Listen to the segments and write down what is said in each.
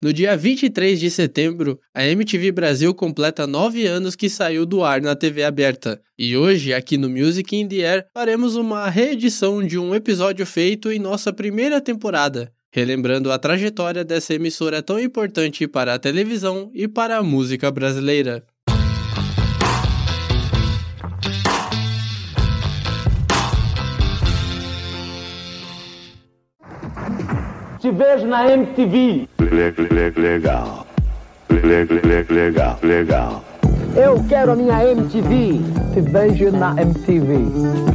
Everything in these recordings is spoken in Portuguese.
No dia 23 de setembro, a MTV Brasil completa nove anos que saiu do ar na TV aberta. E hoje, aqui no Music in the Air, faremos uma reedição de um episódio feito em nossa primeira temporada, relembrando a trajetória dessa emissora tão importante para a televisão e para a música brasileira. Te vejo na MTV. Legal. Legal, legal. Eu quero a minha MTV. Te vejo na MTV.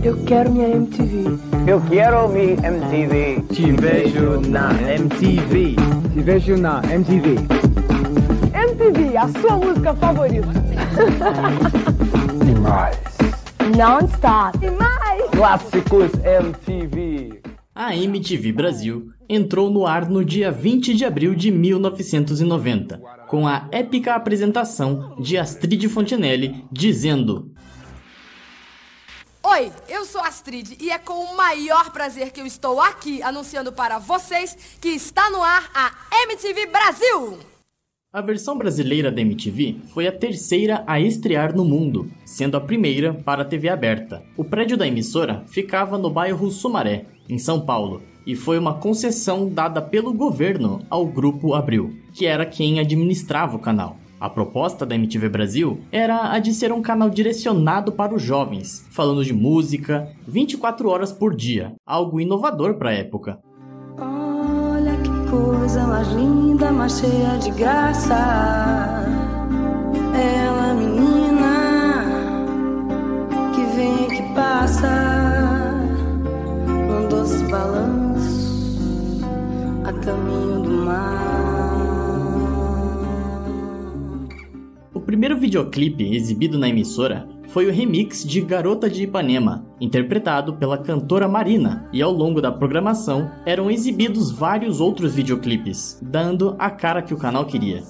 Eu quero minha MTV. Eu quero minha MTV. Te vejo na MTV. Te vejo na MTV. MTV, a sua música favorita. Demais. Non-stop. Demais. Clássicos MTV. A MTV Brasil entrou no ar no dia 20 de abril de 1990, com a épica apresentação de Astrid Fontenelle dizendo: Oi, eu sou Astrid e é com o maior prazer que eu estou aqui anunciando para vocês que está no ar a MTV Brasil! A versão brasileira da MTV foi a terceira a estrear no mundo, sendo a primeira para a TV aberta. O prédio da emissora ficava no bairro Sumaré, em São Paulo, e foi uma concessão dada pelo governo ao Grupo Abril, que era quem administrava o canal. A proposta da MTV Brasil era a de ser um canal direcionado para os jovens, falando de música 24 horas por dia, algo inovador para a época. Olha que coisa mais linda, mais cheia de graça. Ela, menina, que vem que passa, caminho do mar. O primeiro videoclipe exibido na emissora foi o remix de Garota de Ipanema, interpretado pela cantora Marina, e ao longo da programação eram exibidos vários outros videoclipes, dando a cara que o canal queria.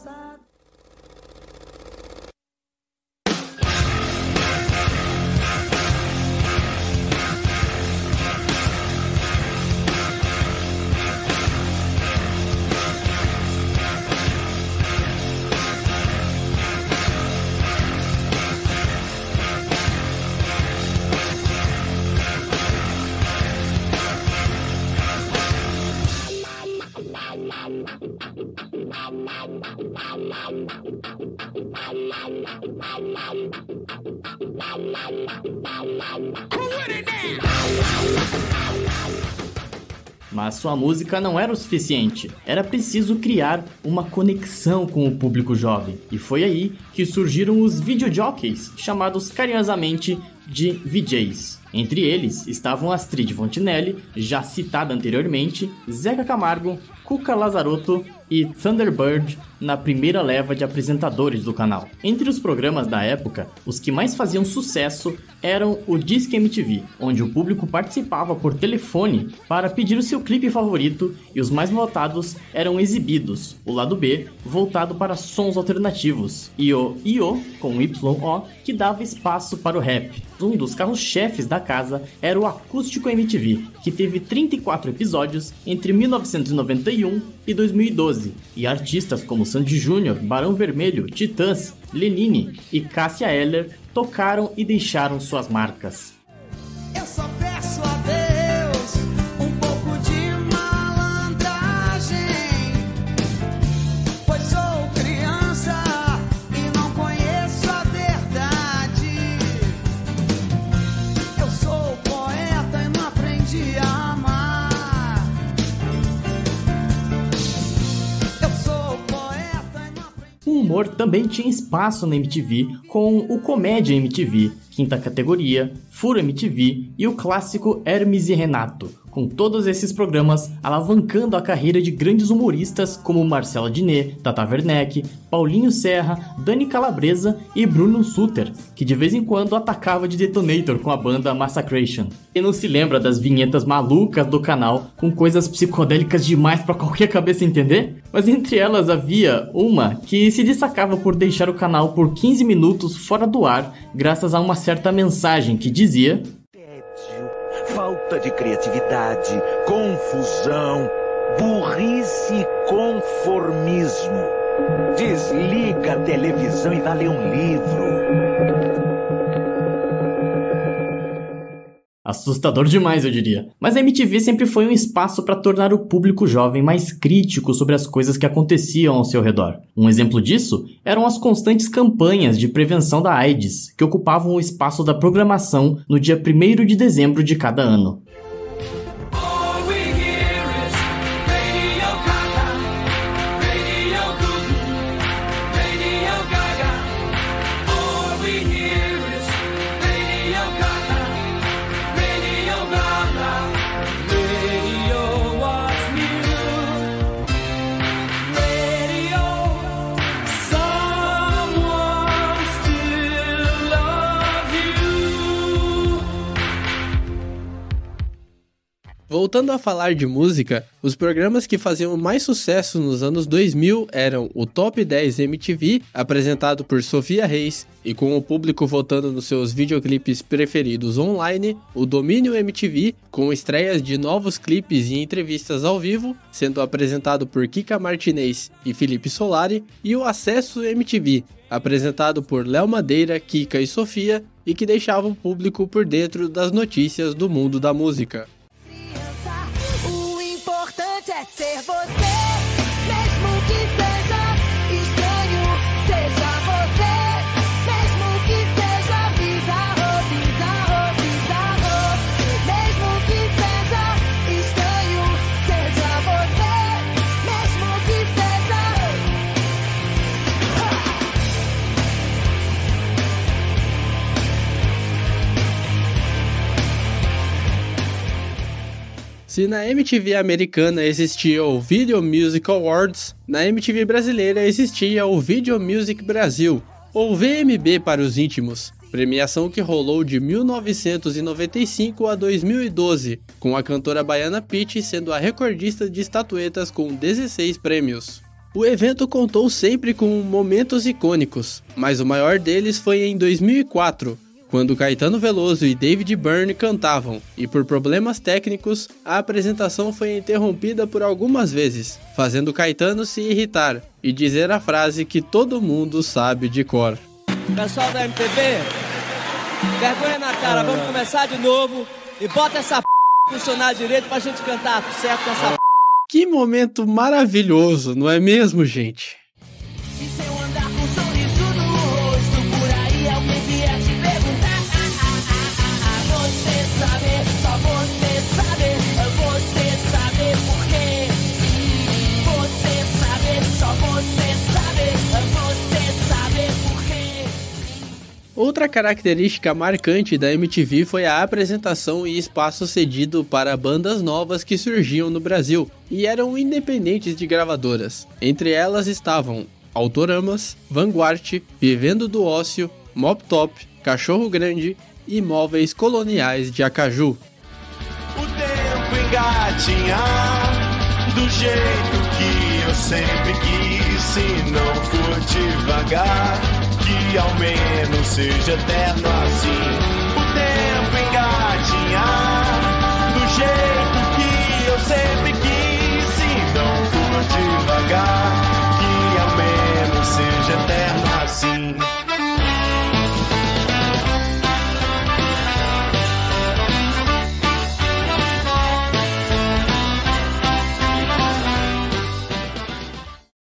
Mas sua música não era o suficiente. Era preciso criar uma conexão com o público jovem. E foi aí que surgiram os videojockeys, chamados carinhosamente de VJs. Entre eles estavam Astrid Fontinelli, já citada anteriormente, Zeca Camargo, Cuca Lazarotto e Thunderbird na primeira leva de apresentadores do canal. Entre os programas da época, os que mais faziam sucesso eram o Disque MTV, onde o público participava por telefone para pedir o seu clipe favorito e os mais votados eram exibidos, o lado B, voltado para sons alternativos, e o I.O., com Y-O, que dava espaço para o rap. Um dos carros-chefes da casa era o Acústico MTV, que teve 34 episódios entre 1991 e 2012, e artistas como Sandy Júnior, Barão Vermelho, Titãs, Lenine e Cássia Eller tocaram e deixaram suas marcas. Humor também tinha espaço na MTV com o Comédia MTV, quinta categoria, Furo MTV e o clássico Hermes e Renato, com todos esses programas alavancando a carreira de grandes humoristas como Marcela Diné, Tata Werneck, Paulinho Serra, Dani Calabresa e Bruno Suter, que de vez em quando atacava de detonator com a banda Massacration. Quem não se lembra das vinhetas malucas do canal com coisas psicodélicas demais para qualquer cabeça entender? Mas entre elas havia uma que se destacava por deixar o canal por 15 minutos fora do ar, graças a uma certa mensagem que dizia: Tédio, falta de criatividade, confusão, burrice e conformismo. Desliga a televisão e vai ler um livro. Assustador demais, eu diria. Mas a MTV sempre foi um espaço para tornar o público jovem mais crítico sobre as coisas que aconteciam ao seu redor. Um exemplo disso eram as constantes campanhas de prevenção da AIDS, que ocupavam o espaço da programação no dia 1 de dezembro de cada ano. Voltando a falar de música, os programas que faziam mais sucesso nos anos 2000 eram o Top 10 MTV, apresentado por Sofia Reis, e com o público votando nos seus videoclipes preferidos online, o Domínio MTV, com estreias de novos clipes e entrevistas ao vivo, sendo apresentado por Kika Martinez e Felipe Solari, e o Acesso MTV, apresentado por Léo Madeira, Kika e Sofia, e que deixava o público por dentro das notícias do mundo da música. Se na MTV americana existia o Video Music Awards, na MTV brasileira existia o Video Music Brasil, ou VMB para os íntimos, premiação que rolou de 1995 a 2012, com a cantora baiana Pitty sendo a recordista de estatuetas com 16 prêmios. O evento contou sempre com momentos icônicos, mas o maior deles foi em 2004, quando Caetano Veloso e David Byrne cantavam, e por problemas técnicos, a apresentação foi interrompida por algumas vezes, fazendo Caetano se irritar e dizer a frase que todo mundo sabe de cor. Pessoal da MTV, vergonha na cara, vamos começar de novo e bota essa p... funcionar direito pra gente cantar certo com essa p... Que momento maravilhoso, não é mesmo, gente? Outra característica marcante da MTV foi a apresentação e espaço cedido para bandas novas que surgiam no Brasil e eram independentes de gravadoras. Entre elas estavam Autoramas, Vanguard, Vivendo do Ócio, Mop Top, Cachorro Grande e Móveis Coloniais de Acaju. O tempo engatinhar do jeito que eu sempre quis. Se não for devagar, que ao menos seja eterno assim. O tempo engatinhar do jeito que eu sempre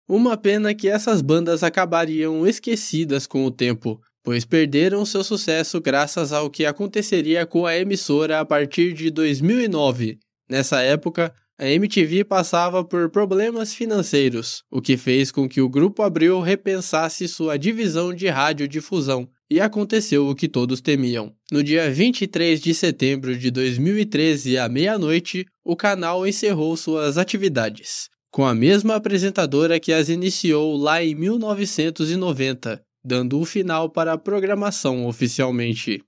Uma pena que essas bandas acabariam esquecidas com o tempo, pois perderam seu sucesso graças ao que aconteceria com a emissora a partir de 2009. Nessa época, a MTV passava por problemas financeiros, o que fez com que o Grupo Abril repensasse sua divisão de radiodifusão, e aconteceu o que todos temiam. No dia 23 de setembro de 2013, à meia-noite, o canal encerrou suas atividades, com a mesma apresentadora que as iniciou lá em 1990, dando o final para a programação oficialmente.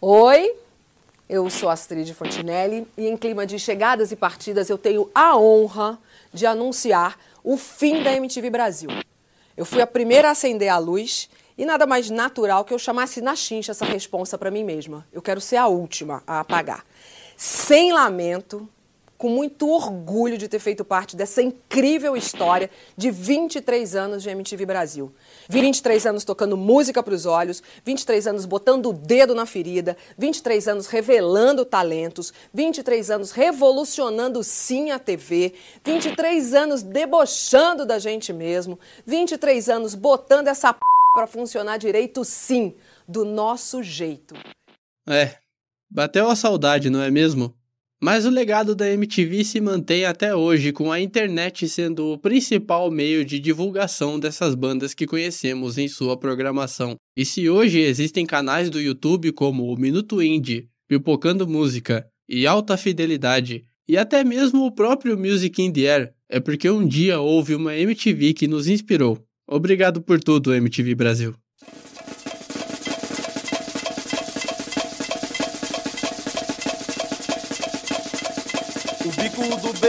Oi, eu sou Astrid Fontinelli e em clima de chegadas e partidas eu tenho a honra de anunciar o fim da MTV Brasil. Eu fui a primeira a acender a luz e nada mais natural que eu chamasse na chincha essa responsa para mim mesma. Eu quero ser a última a apagar. Sem lamento, com muito orgulho de ter feito parte dessa incrível história de 23 anos de MTV Brasil. 23 anos tocando música para os olhos, 23 anos botando o dedo na ferida, 23 anos revelando talentos, 23 anos revolucionando sim a TV, 23 anos debochando da gente mesmo, 23 anos botando essa p para funcionar direito sim, do nosso jeito. É, bateu a saudade, não é mesmo? Mas o legado da MTV se mantém até hoje, com a internet sendo o principal meio de divulgação dessas bandas que conhecemos em sua programação. E se hoje existem canais do YouTube como o Minuto Indie, Pipocando Música e Alta Fidelidade, e até mesmo o próprio Music in the Air, é porque um dia houve uma MTV que nos inspirou. Obrigado por tudo, MTV Brasil.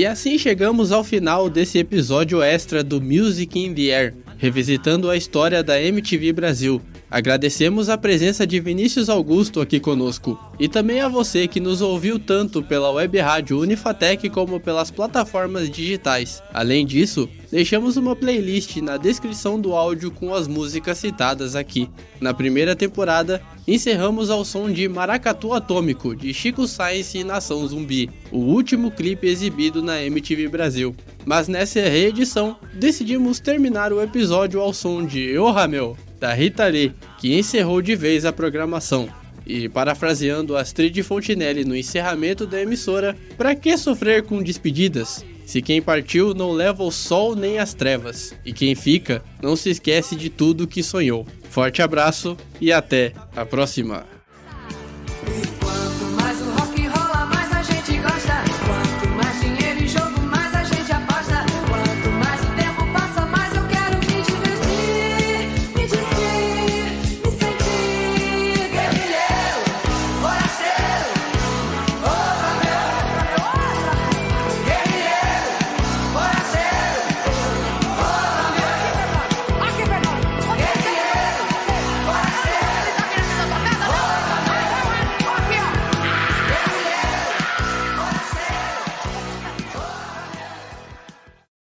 E assim chegamos ao final desse episódio extra do Music in the Air, revisitando a história da MTV Brasil. Agradecemos a presença de Vinícius Augusto aqui conosco e também a você que nos ouviu tanto pela web rádio Unifatec como pelas plataformas digitais. Além disso, deixamos uma playlist na descrição do áudio com as músicas citadas aqui. Na primeira temporada, encerramos ao som de Maracatu Atômico, de Chico Science e Nação Zumbi, o último clipe exibido na MTV Brasil. Mas nessa reedição, decidimos terminar o episódio ao som de Oh Ramel, da Rita Lee, que encerrou de vez a programação. E parafraseando Astrid Fontinelli no encerramento da emissora, para que sofrer com despedidas? Se quem partiu não leva o sol nem as trevas, e quem fica não se esquece de tudo que sonhou. Forte abraço e até a próxima!